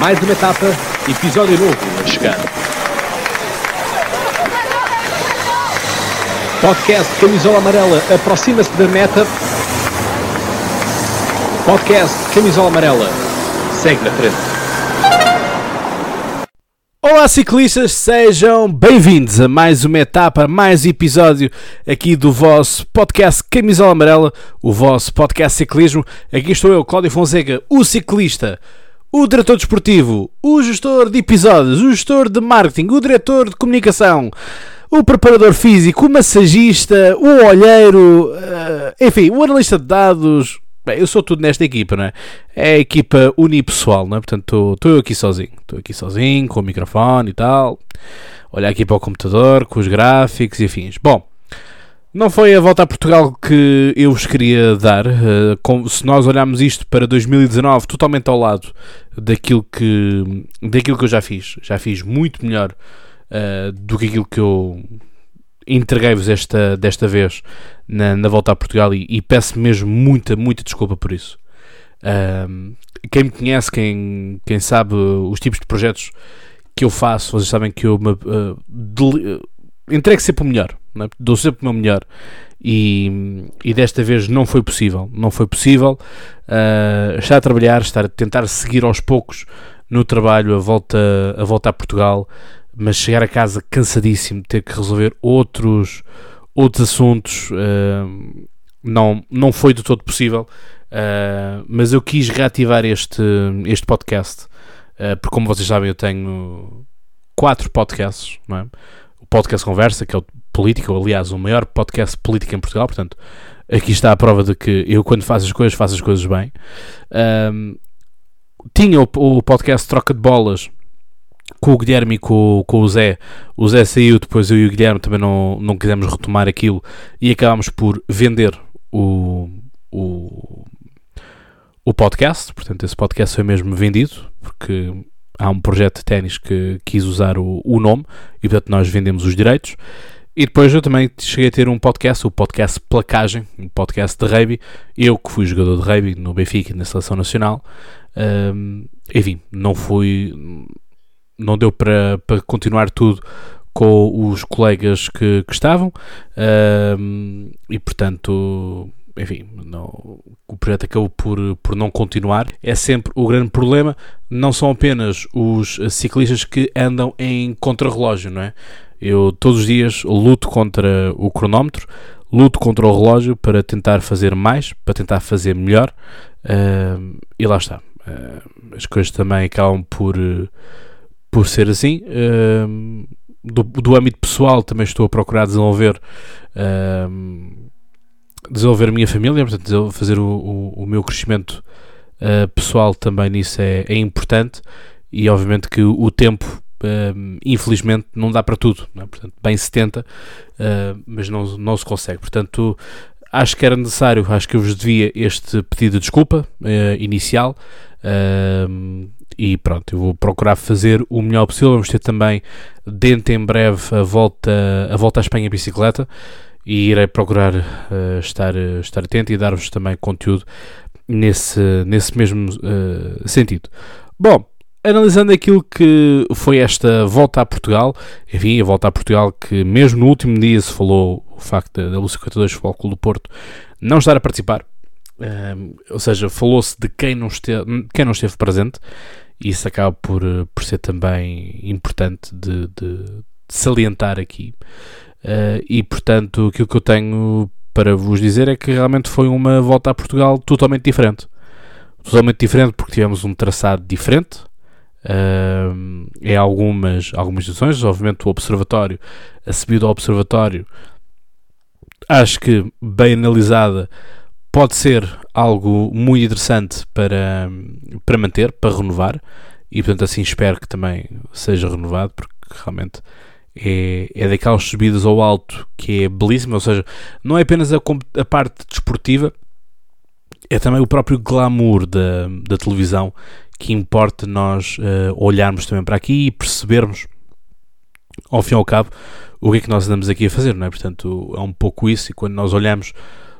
Mais uma etapa, episódio novo a chegar. Podcast Camisola Amarela aproxima-se da meta. Podcast Camisola Amarela segue na frente. Olá ciclistas, sejam bem-vindos a mais uma etapa, mais episódio aqui do vosso podcast Camisola Amarela, o vosso podcast ciclismo. Aqui estou eu, Cláudio Fonseca, o ciclista, o diretor desportivo, o gestor de episódios, o gestor de marketing, o diretor de comunicação, o preparador físico, o massagista, o olheiro, eh, enfim, o analista de dados, Bem, eu sou tudo nesta equipa, não é? É a equipa unipessoal, não é? Portanto, estou eu aqui sozinho. Estou aqui sozinho, com o microfone e tal. Olhar aqui para o computador, com os gráficos e afins. Bom, não foi a volta a Portugal que eu vos queria dar. Uh, com, se nós olharmos isto para 2019, totalmente ao lado daquilo que, daquilo que eu já fiz. Já fiz muito melhor uh, do que aquilo que eu entreguei-vos esta, desta vez na, na volta a Portugal e, e, peço mesmo muita, muita desculpa por isso. Um, quem me conhece, quem, quem sabe os tipos de projetos que eu faço, vocês sabem que eu uh, uh, entrego sempre o melhor, é? dou sempre o meu melhor. E, e, desta vez não foi possível. Não foi possível uh, estar a trabalhar, estar a tentar seguir aos poucos no trabalho a volta, a volta a Portugal, mas chegar a casa cansadíssimo, ter que resolver outros, outros assuntos, uh, não, não foi do todo possível. Uh, mas eu quis reativar este, este podcast, porque como vocês sabem, eu tenho quatro podcasts, não é? O Podcast Conversa, que é o Política, aliás, o maior podcast político em Portugal, portanto, aqui está a prova de que eu, quando faço as coisas, faço as coisas bem. tinha o, o podcast Troca de Bolas, com o Guilherme e com, com o Zé. O Zé saiu, depois eu e o Guilherme também não, não quisemos retomar aquilo e acabámos por vender o, o, o podcast. Portanto, esse podcast foi mesmo vendido porque há um projeto de ténis que quis usar o, o nome e portanto nós vendemos os direitos. E depois eu também cheguei a ter um podcast, o podcast Placagem, um podcast de rugby. Eu que fui jogador de rugby no Benfica e na Seleção Nacional. Um, enfim, não fui não deu para, para continuar tudo com os colegas que, que estavam uh, e portanto enfim, não, o projeto acabou por, por não continuar. É sempre o grande problema, não são apenas os ciclistas que andam em contrarrelógio, não é? Eu todos os dias luto contra o cronómetro, luto contra o relógio para tentar fazer mais, para tentar fazer melhor, uh, e lá está. Uh, as coisas também acabam por por ser assim. Uh, do, do âmbito pessoal também estou a procurar desenvolver desenvolver a minha família, portanto fazer o, o, o meu crescimento uh, pessoal também nisso é, é, importante e obviamente que o, tempo infelizmente não dá para tudo, é? portanto bem 70 mas não, não se consegue, portanto acho que era necessário, acho que eu vos devia este pedido de desculpa inicial e pronto, eu vou procurar fazer o melhor possível. Vamos ter também dentro em breve a volta, a volta à Espanha bicicleta e irei procurar uh, estar, uh, estar atento e dar-vos também conteúdo nesse, nesse mesmo uh, sentido. Bom, analisando aquilo que foi esta volta a Portugal, enfim, a volta a Portugal que mesmo no último dia se falou o facto da, Lúcia 52 Futebol Clube do Porto não estar a participar, um, ou seja, falou-se de quem não, esteve, quem não esteve presente, e isso acaba por, eh, por ser também importante de, de salientar aqui. Uh, e portanto, aquilo que eu tenho para vos dizer é que realmente foi uma volta a Portugal totalmente diferente. Totalmente diferente porque tivemos um traçado diferente. Uh, em algumas, algumas situações, obviamente o Observatório, a subida ao Observatório, acho que bem analisada, pode ser algo muito interessante para, para manter, para renovar, e portanto assim espero que também seja renovado, porque realmente é, é daquelas subidas ao alto que é belíssima, ou seja, não é apenas a, a parte desportiva, é também o próprio glamour da, da televisão que importa nós uh, olharmos também para aqui e percebermos, ao fim e ao cabo, o que é que nós andamos aqui a fazer, não é? Portanto, é um pouco isso, e quando nós olhamos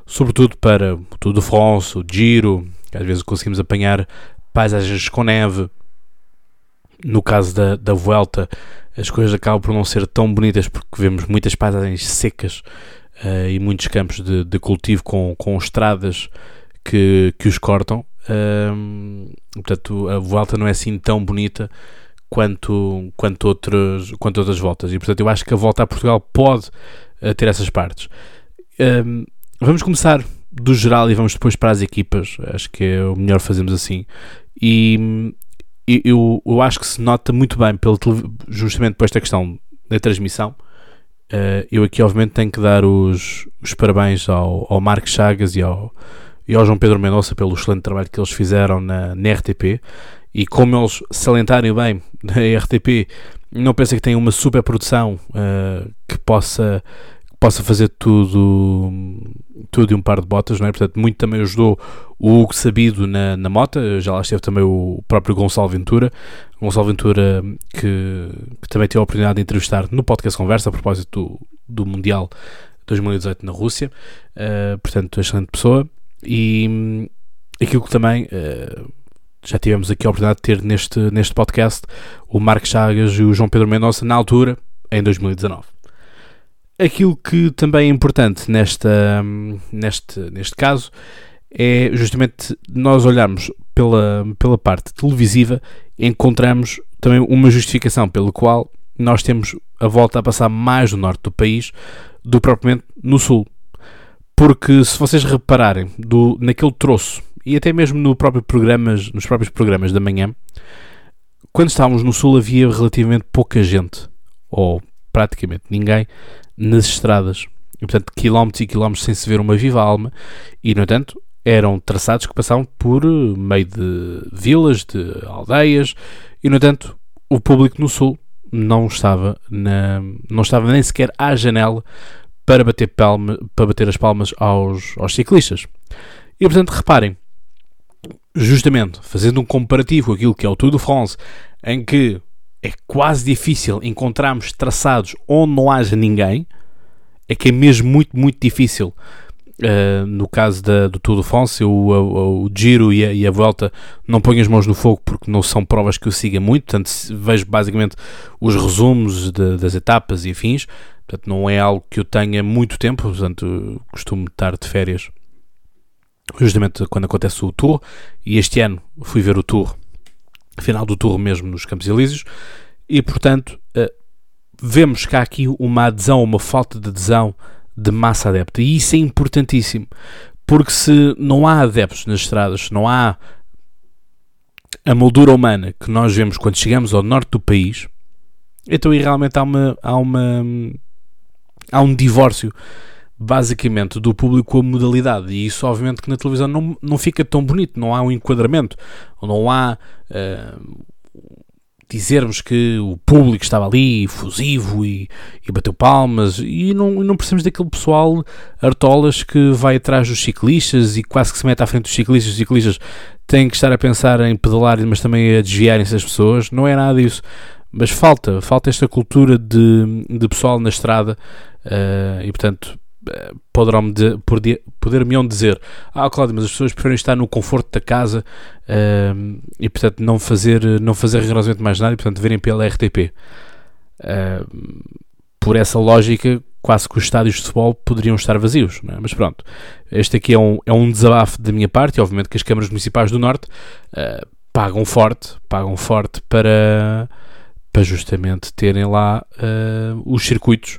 sobretudo para o Tour de France, o Giro, às vezes conseguimos apanhar paisagens com neve, no caso da, da Vuelta, as coisas acabam por não ser tão bonitas porque vemos muitas paisagens secas uh, e muitos campos de, de, cultivo com, com estradas que, que os cortam. Uh, portanto, a Vuelta não é assim tão bonita quanto, quanto, outros, quanto outras voltas. E portanto, eu acho que a volta a Portugal pode uh, ter essas partes. Vamos começar do geral e vamos depois para as equipas. Acho que é o melhor fazermos assim. E eu, eu acho que se nota muito bem, pelo, justamente por esta questão da transmissão. Uh, eu aqui, obviamente, tenho que dar os, os parabéns ao, ao Marcos Chagas e ao, e ao João Pedro Mendonça pelo excelente trabalho que eles fizeram na, na RTP. E como eles salientarem bem na RTP, não pensem que tem uma super produção uh, que possa possa fazer tudo, tudo de um par de botas, não é? Portanto, muito também ajudou o Hugo Sabido na, na mota, já lá esteve também o próprio Gonçalo Ventura, Gonçalo Ventura que, que também teve a oportunidade de entrevistar no podcast Conversa a propósito do, do Mundial 2018 na Rússia, uh, portanto, excelente pessoa, e um, aquilo que também... Uh, já tivemos aqui a oportunidade de ter neste, neste podcast o Marcos Chagas e o João Pedro Mendonça na altura, em 2019. Aquilo que também é importante nesta, neste, neste caso é justamente nós olharmos pela, pela parte televisiva encontramos também uma justificação pela qual nós temos a volta a passar mais no norte do país do que propriamente no sul. Porque se vocês repararem do, naquele troço e até mesmo no próprio programas, nos próprios programas da manhã, quando estávamos no sul havia relativamente pouca gente, ou praticamente ninguém, nas estradas. E, portanto, quilómetros e quilómetros sem se ver uma viva alma. E, no entanto, eram traçados que passavam por eh, meio de vilas, de aldeias. E, no entanto, o público no sul não estava, na, não estava nem sequer à janela para bater, para bater as palmas aos, aos ciclistas. E, portanto, reparem, justamente fazendo um comparativo com aquilo que é o Tour de France, em que é quase difícil encontrarmos traçados onde não haja ninguém, é que é mesmo muito, muito difícil. Uh, no caso da, do Tour de France, o, o, o Giro e a, e a, Volta não ponho as mãos no fogo porque não são provas que eu siga muito, portanto vejo basicamente os resumos de, das etapas e afins, portanto não é algo que eu tenha muito tempo, portanto costumo estar de férias justamente quando acontece o Tour, e este ano fui ver o Tour final do tour mesmo nos Campos Elíseos, e portanto uh, vemos que há aqui uma adesão, uma falta de adesão de massa adepta, e isso é importantíssimo, porque se não há adeptos nas estradas, se não há a moldura humana que nós vemos quando chegamos ao norte do país, então aí realmente há uma, há uma há um divórcio basicamente do público a modalidade. E isso obviamente que na televisão não, não fica tão bonito, não há um enquadramento, não há uh, dizermos que o público estava ali fusivo e, e bateu palmas e não, não percebemos daquele pessoal artolas que vai atrás dos ciclistas e quase que se mete à frente dos ciclistas, os ciclistas têm que estar a pensar em pedalar mas também a desviarem-se das pessoas, não é nada disso. Mas falta, falta esta cultura de, de pessoal na estrada uh, e portanto poderão poder-me dizer ah Cláudio, mas as pessoas preferem estar no conforto da casa uh, e portanto não fazer, não fazer rigorosamente mais nada e portanto verem pela RTP uh, por essa lógica quase que os estádios de futebol poderiam estar vazios é? mas pronto, este aqui é um, é um desabafo da minha parte e obviamente que as câmaras municipais do Norte uh, pagam forte pagam forte para para justamente terem lá os circuitos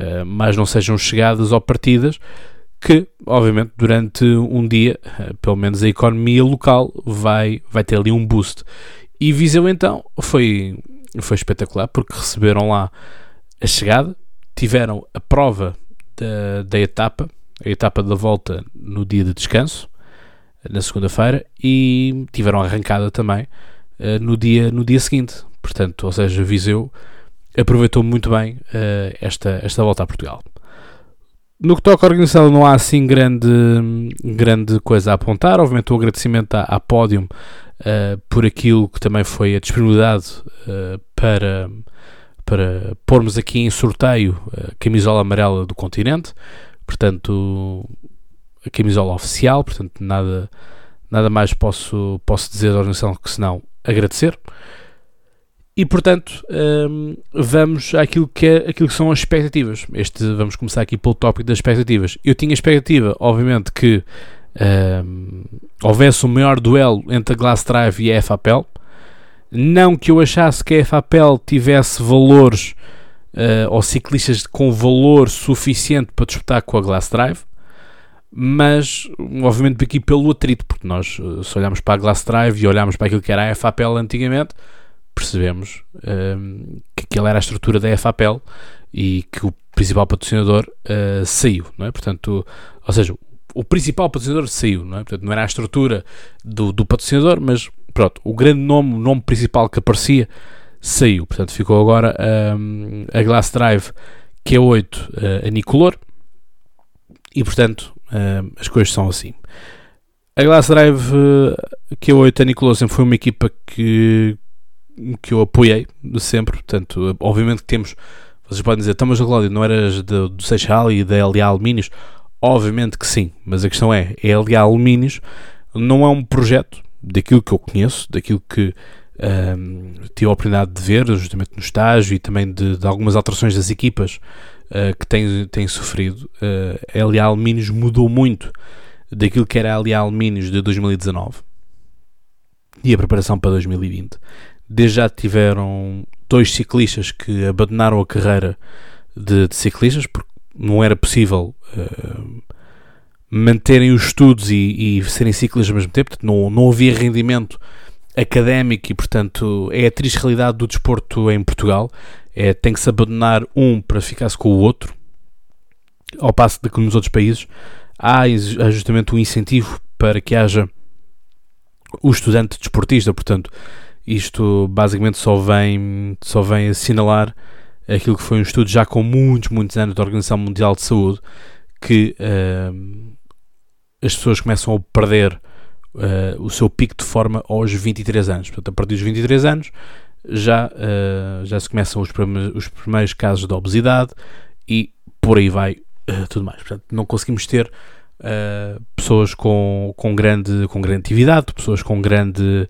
uh, mais não sejam chegadas ou partidas, que, obviamente, durante um dia, uh, pelo menos a economia local vai, vai ter ali um boost. E Viseu, então, foi, foi espetacular, porque receberam lá a chegada, tiveram a prova da, da etapa, a etapa da volta no dia de descanso, na segunda-feira, e tiveram arrancada também uh, no, dia, no dia seguinte. Portanto, ou seja, Viseu aproveitou muito bem uh, esta, esta volta a Portugal. No que toca à organização, não há assim grande, grande coisa a apontar. Obviamente, o agradecimento à, à Podium uh, por aquilo que também foi a disponibilidade uh, para, para pormos aqui em sorteio a camisola amarela do continente. Portanto, a camisola oficial. Portanto, nada, nada mais posso, posso dizer da organização que senão agradecer. E portanto, um, vamos àquilo que, é, aquilo que são as expectativas. Este, vamos começar aqui pelo tópico das expectativas. Eu tinha expectativa, obviamente, que um, houvesse um maior duelo entre a Glass Drive e a FAPEL. Não que eu achasse que a FAPEL tivesse valores uh, ou ciclistas com valor suficiente para disputar com a Glass Drive, mas obviamente aqui pelo atrito, porque nós uh, se olharmos para a Glass Drive e olharmos para aquilo que era a FAPEL antigamente, percebemos um, que aquela era a estrutura da FAPEL e que o principal patrocinador uh, saiu, não é? Portanto, ou seja, o principal patrocinador saiu, não é? Portanto, não era a estrutura do, do patrocinador, mas pronto, o grande nome, o nome principal que aparecia saiu. Portanto, ficou agora um, a Glass Drive Q8 uh, a Nicolor e, portanto, uh, as coisas são assim. A Glass Drive uh, Q8 a Nicolor sempre foi uma equipa que, que eu apoiei sempre. Portanto, obviamente que temos. Vocês podem dizer, então, a Cláudio, não eras do, do Seixal e da LA Alumínios? Obviamente que sim, mas a questão é: a LA Alumínios não é um projeto daquilo que eu conheço, daquilo que um, tive a oportunidade de ver, justamente no estágio e também de, de algumas alterações das equipas uh, que têm, têm sofrido. Uh, a LA Alumínios mudou muito daquilo que era a LA Alumínios de 2019 e a preparação para 2020. Desde já tiveram dois ciclistas que abandonaram a carreira de, de ciclistas porque não era possível uh, manterem os estudos e, e, serem ciclistas ao mesmo tempo, portanto, não, não havia rendimento académico e, portanto, é a triste realidade do desporto em Portugal. É, tem que se abandonar um para ficar-se com o outro, ao passo de que nos outros países há, há justamente um incentivo para que haja o estudante desportista, portanto, isto basicamente só vem, só vem assinalar aquilo que foi um estudo já com muitos, muitos anos da Organização Mundial de Saúde, que uh, as pessoas começam a perder uh, o seu pico de forma aos 23 anos. Portanto, a partir dos 23 anos já, uh, já se começam os primeiros, os primeiros casos de obesidade e por aí vai tudo mais. Portanto, não conseguimos ter pessoas com, com, grande, com grande atividade, pessoas com grande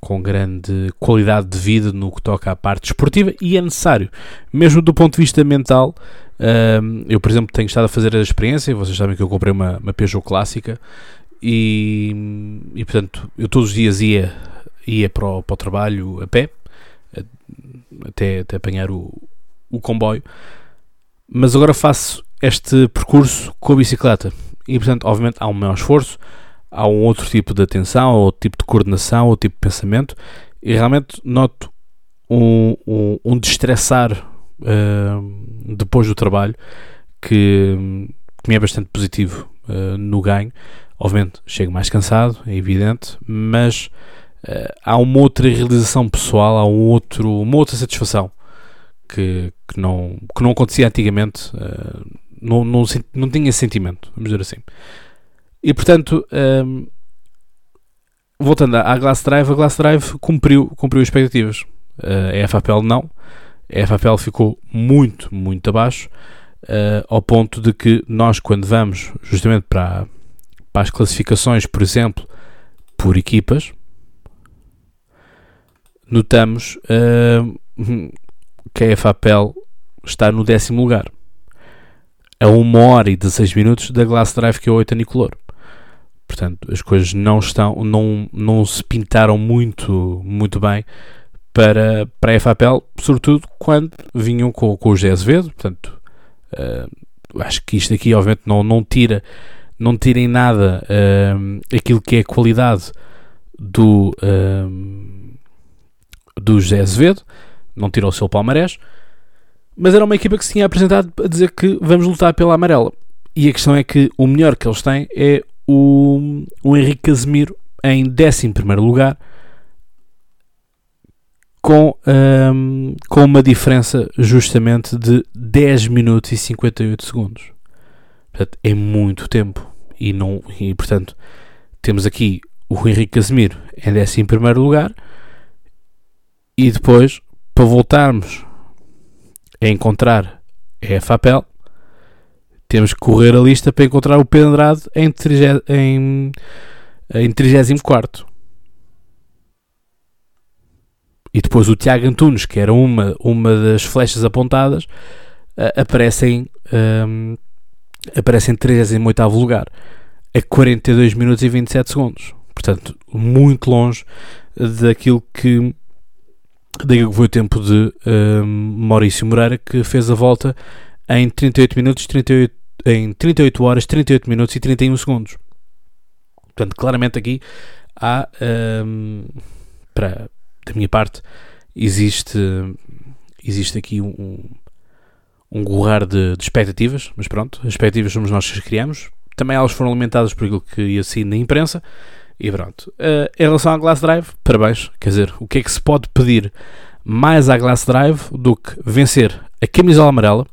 com grande qualidade de vida no que toca à parte esportiva e é necessário, mesmo do ponto de vista mental. eu, por exemplo, tenho estado a fazer a experiência. Vocês sabem que eu comprei uma, uma Peugeot clássica e, e portanto, eu todos os dias ia, ia para, o, para o trabalho a pé, até, até apanhar o, o comboio, mas agora faço este percurso com a bicicleta e, portanto, obviamente há um maior esforço, há um outro tipo de atenção, ou tipo de coordenação, ou tipo de pensamento, e realmente noto um, um, um destressar uh, depois do trabalho que, que me é bastante positivo uh, no ganho. Obviamente, chego mais cansado, é evidente, mas uh, há uma outra realização pessoal, há um outro, uma outra satisfação que, que, não, que não acontecia antigamente, não, não, não tinha sentimento, vamos dizer assim. E portanto, um, voltando à Glass Drive, a Glass Drive cumpriu, cumpriu as expectativas. Uh, a FAPL não. A FAPL ficou muito, muito abaixo, uh, ao ponto de que nós, quando vamos justamente para, para as classificações, por exemplo, por equipas, notamos uh, que a FAPL está no décimo lugar. A 1 hora e 16 minutos da Glass Drive que é o 8 Nicolor. Portanto, as coisas não estão, não, não se pintaram muito, muito bem para, para a FAPL, sobretudo quando vinham com, com o Azevedo. Portanto, uh, acho que isto aqui, obviamente, não, não tira não tirem nada uh, aquilo que é a qualidade do, uh, do José Azevedo, não tirou o seu palmarés, mas era uma equipa que se tinha apresentado a dizer que vamos lutar pela amarela. E a questão é que o melhor que eles têm é o, o Henrique Casemiro em 11 lugar, com, um, com uma diferença justamente de 10 minutos e 58 segundos. Portanto, é muito tempo. E, não, e portanto, temos aqui o Henrique Casemiro em 11 lugar. E depois, para voltarmos a encontrar a FAPEL, temos que correr a lista para encontrar o Pedro Andrade em, em, em 34. e depois o Tiago Antunes, que era uma, uma das flechas apontadas, uh, aparecem, aparecem em 38 lugar, a 42 minutos e 27 segundos. Portanto, muito longe daquilo que, daquilo que foi o tempo de Maurício Moreira, que fez a volta em 38 minutos, 38, em 38 horas, 38 minutos e 31 segundos. Portanto, claramente aqui há, um, para, da minha parte, existe, existe aqui um, um gorrar de, de, expectativas, mas pronto, as expectativas somos nós que as criamos. Também elas foram alimentadas por aquilo que ia assim na imprensa. E pronto. Uh, em relação à Glass Drive, parabéns. Quer dizer, o que é que se pode pedir mais à Glass Drive do que vencer a camisola amarela,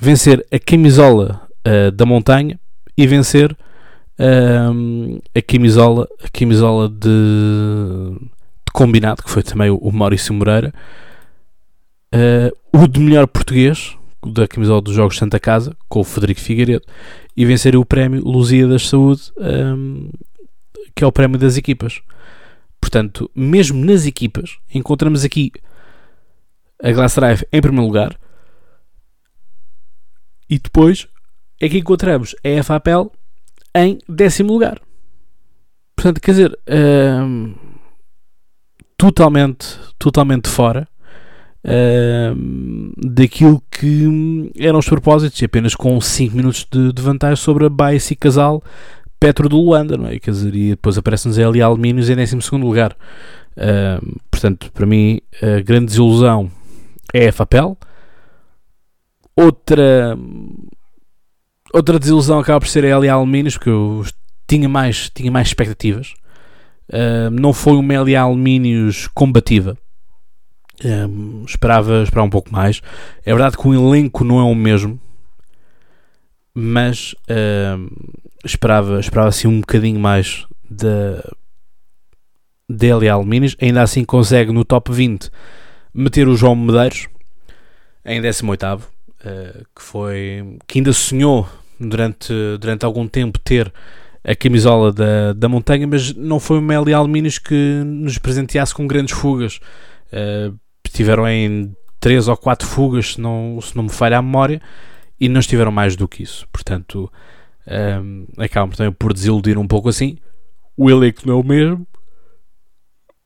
vencer a camisola uh, da montanha e vencer uh, a camisola, a camisola de, de, combinado, que foi também o, Maurício Moreira, uh, o de melhor português da camisola dos Jogos Santa Casa, com o Federico Figueiredo, e vencer o prémio Luzia da Saúde, um, que é o prémio das equipas. Portanto, mesmo nas equipas, encontramos aqui a Glass Drive em primeiro lugar, e depois é que encontramos a FAPEL em décimo lugar. Portanto, quer dizer, um, totalmente, totalmente fora um, daquilo que eram os propósitos, e apenas com 5 minutos de, de, vantagem sobre a Baia e Casal Petro do Luanda, não é? Quer dizer, e depois aparece-nos ali Alumínios em 12 lugar. Portanto, para mim, a grande desilusão é a FAPEL. Outra, outra desilusão acaba por ser a LA Alumínios, porque eu tinha mais, tinha mais expectativas. Uh, não foi uma LA Alumínios combativa. Um, esperava, esperava um pouco mais. É verdade que o elenco não é o mesmo, mas esperava, esperava assim um bocadinho mais da dele Alumínios. Ainda assim consegue no top 20 meter o João Medeiros em 18, uh, que foi que ainda sonhou durante, durante algum tempo ter a camisola da, da montanha, mas não foi o Meli Alumínios que nos presenteasse com grandes fugas. Uh, estiveram em três ou quatro fugas, se não, se não me falha a memória, e não estiveram mais do que isso. Portanto, um, acabam também por desiludir um pouco assim. O elenco não é o mesmo,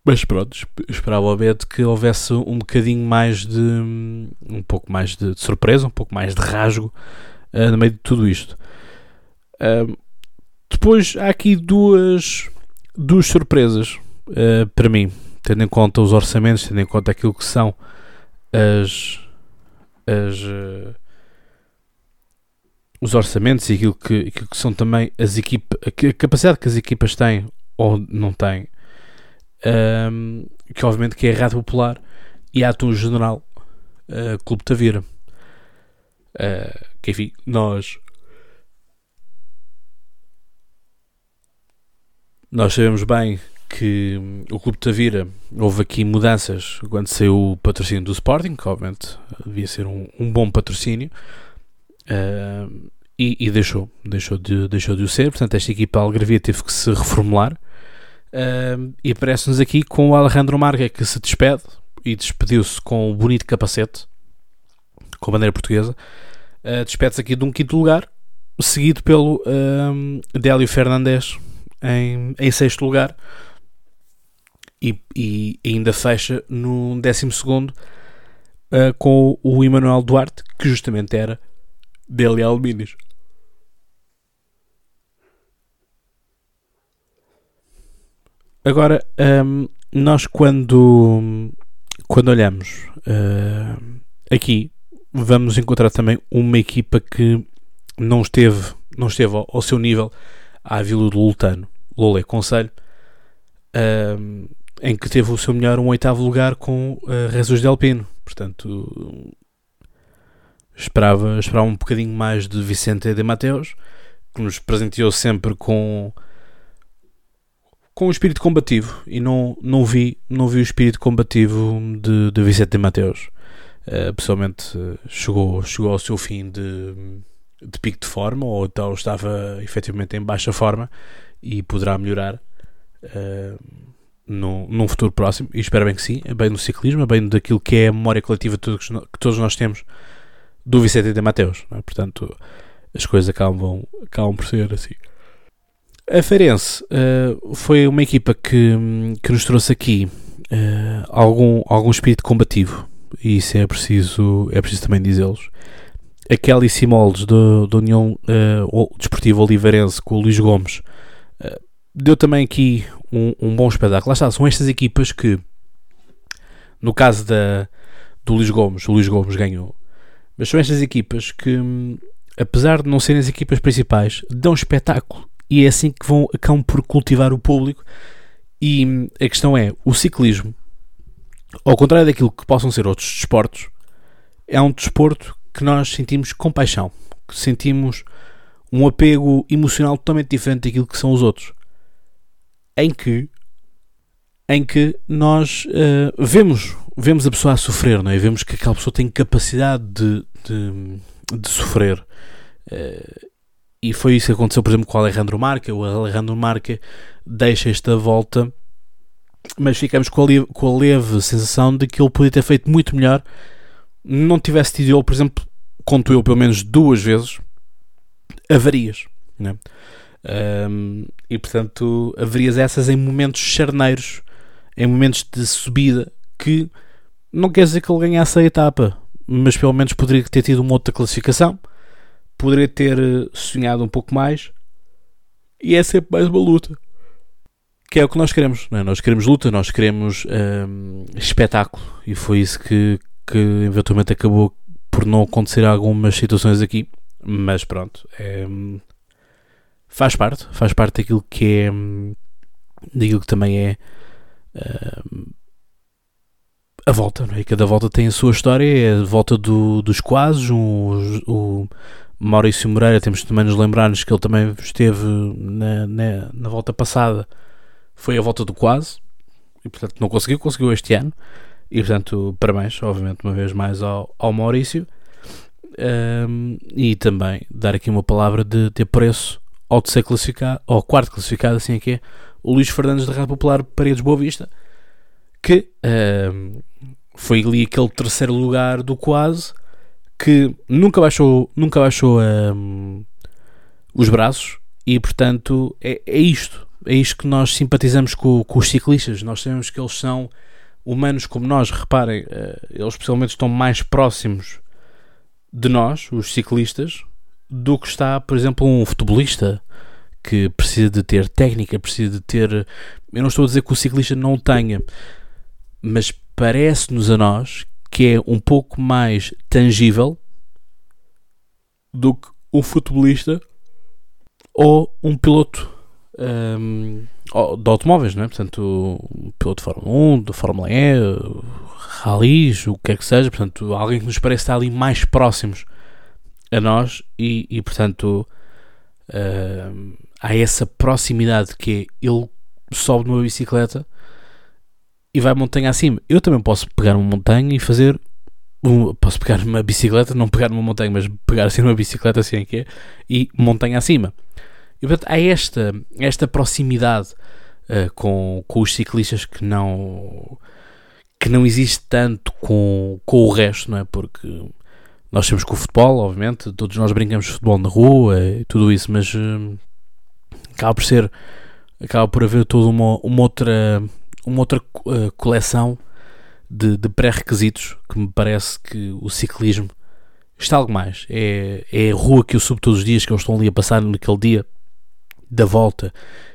mas pronto, esperava obviamente que houvesse um bocadinho mais de. um pouco mais de, surpresa, um pouco mais de rasgo uh, no meio de tudo isto. Uh, depois há aqui duas, duas surpresas uh, para mim tendo em conta os orçamentos, tendo em conta aquilo que são as, as uh, os orçamentos e aquilo que, aquilo que são também as equipas, a capacidade que as equipas têm ou não têm, um, que obviamente que é Rádio Popular e a Atum General uh, Clube Tavira. Uh, que enfim, nós nós sabemos bem que o Clube Tavira houve aqui mudanças quando saiu o patrocínio do Sporting, que obviamente devia ser um, um bom patrocínio, uh, e, e, deixou, deixou de, deixou de o ser. Portanto, esta equipa algarvia teve que se reformular. Uh, e aparece-nos aqui com o Alejandro Marga que se despede e despediu-se com o bonito capacete, com a bandeira portuguesa. Uh, Despede-se aqui de um quinto lugar, seguido pelo uh, Délio Fernandes em, em sexto lugar e, e ainda fecha no 12 segundo uh, com o Emanuel Duarte, que justamente era dele Alumínios. Agora, um, nós quando, quando olhamos uh, aqui, vamos encontrar também uma equipa que não esteve, não esteve ao, ao seu nível à Vila do Lutano, Lolé Conselho. Um, em que teve o seu melhor um oitavo lugar com uh, Jesus de Alpino. Portanto, esperava, esperava um bocadinho mais de Vicente de Mateus, que nos presenteou sempre com com o espírito combativo e não, não, vi, não vi o espírito combativo de, de Vicente de Mateus. Uh, pessoalmente uh, chegou, chegou ao seu fim de, de pico de forma ou então estava efetivamente em baixa forma e poderá melhorar. Uh, no, num futuro próximo, e espero bem que sim, bem no ciclismo, bem daquilo que é a memória coletiva que todos nós temos do Vicente de Mateus. É? Portanto, as coisas acabam, acabam por ser assim. A Feirense uh, foi uma equipa que, que nos trouxe aqui uh, algum, algum espírito combativo, e isso é preciso, é preciso também dizê-los. A Kelly Simoldes da União uh, Desportiva Oliveirense com o Luís Gomes deu também aqui um, um, bom espetáculo. Lá está, são estas equipas que, no caso da, do Luís Gomes, o Luís Gomes ganhou, mas são estas equipas que, apesar de não serem as equipas principais, dão espetáculo e é assim que vão acabam por cultivar o público. E a questão é: o ciclismo, ao contrário daquilo que possam ser outros desportos, é um desporto que nós sentimos compaixão, que sentimos um apego emocional totalmente diferente daquilo que são os outros em que em que nós uh, vemos vemos a pessoa a sofrer, não é? Vemos que aquela pessoa tem capacidade de, de, de sofrer. Uh, e foi isso que aconteceu, por exemplo, com o Alejandro Marca. O Alejandro Marca deixa esta volta, mas ficamos com a, leve, com a leve sensação de que ele podia ter feito muito melhor. Não tivesse tido ele, por exemplo, conto eu pelo menos duas vezes, avarias. Não é? Um, e portanto, haverias essas em momentos charneiros, em momentos de subida, que não quer dizer que ele ganhasse a etapa, mas pelo menos poderia ter tido uma outra classificação, poderia ter eh, sonhado um pouco mais, e é sempre mais uma luta. Que é o que nós queremos, é? nós queremos luta, nós queremos um, espetáculo, e foi isso que, que eventualmente acabou por não acontecer algumas situações aqui, mas pronto, é, faz parte, faz parte daquilo que é daquilo que também é a volta, não é? Cada volta tem a sua história, é a volta do, dos quases, o Maurício Moreira, temos também nos lembrar-nos que ele também esteve na, na, na, volta passada, foi a volta do quase, e portanto não conseguiu, conseguiu este ano, e portanto parabéns, obviamente, uma vez mais ao, ao Maurício, um, e também dar aqui uma palavra de ter preço ao terceiro classificado, ao quarto classificado, assim é que é, o Luís Fernandes da Rádio Popular Paredes Boa Vista, que uh, foi ali aquele terceiro lugar do quase, que nunca baixou, nunca baixou uh, os braços e portanto é, é isto, é isto que nós simpatizamos com, com, os ciclistas, nós sabemos que eles são humanos como nós, reparem, uh, eles especialmente estão mais próximos de nós, os ciclistas, do que está, por exemplo, um futebolista que precisa de ter técnica, precisa de ter. Eu não estou a dizer que o ciclista não tenha, mas parece-nos a nós que é um pouco mais tangível do que um futebolista ou um piloto um, de automóveis, não é? Portanto, um piloto de Fórmula 1, de Fórmula E, rallies, o que quer que seja, portanto, alguém que nos parece estar ali mais próximos a nós e, e portanto uh, há essa proximidade que é ele sobe numa bicicleta e vai montanha acima. Eu também posso pegar uma montanha e fazer. Um, posso pegar uma bicicleta, não pegar uma montanha, mas pegar assim uma bicicleta assim é que é, e montanha acima. E portanto há esta, esta proximidade uh, com, com os ciclistas que não que não existe tanto com, com o resto, não é? Porque nós temos com o futebol, obviamente, todos nós brincamos de futebol na rua e tudo isso, mas uh, acaba por ser, acaba por haver toda uma, uma outra, uma outra uh, coleção de, de pré-requisitos que me parece que o ciclismo está algo mais. É, é a rua que eu subo todos os dias, que eles estão ali a passar naquele dia da volta.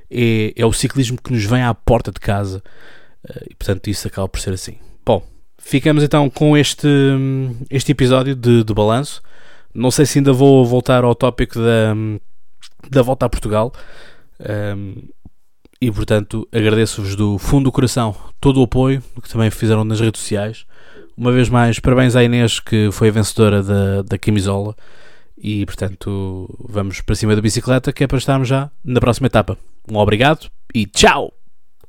É, é o ciclismo que nos vem à porta de casa uh, e portanto isso acaba por ser assim. Bom, ficamos então com este, este episódio de, de balanço. Não sei se ainda vou voltar ao tópico da, da volta a Portugal. Um, e portanto agradeço-vos do fundo do coração todo o apoio que também fizeram nas redes sociais. Uma vez mais, parabéns à Inês que foi a vencedora da, da camisola. E portanto, vamos para cima da bicicleta que é para estarmos já na próxima etapa. Um obrigado e tchau!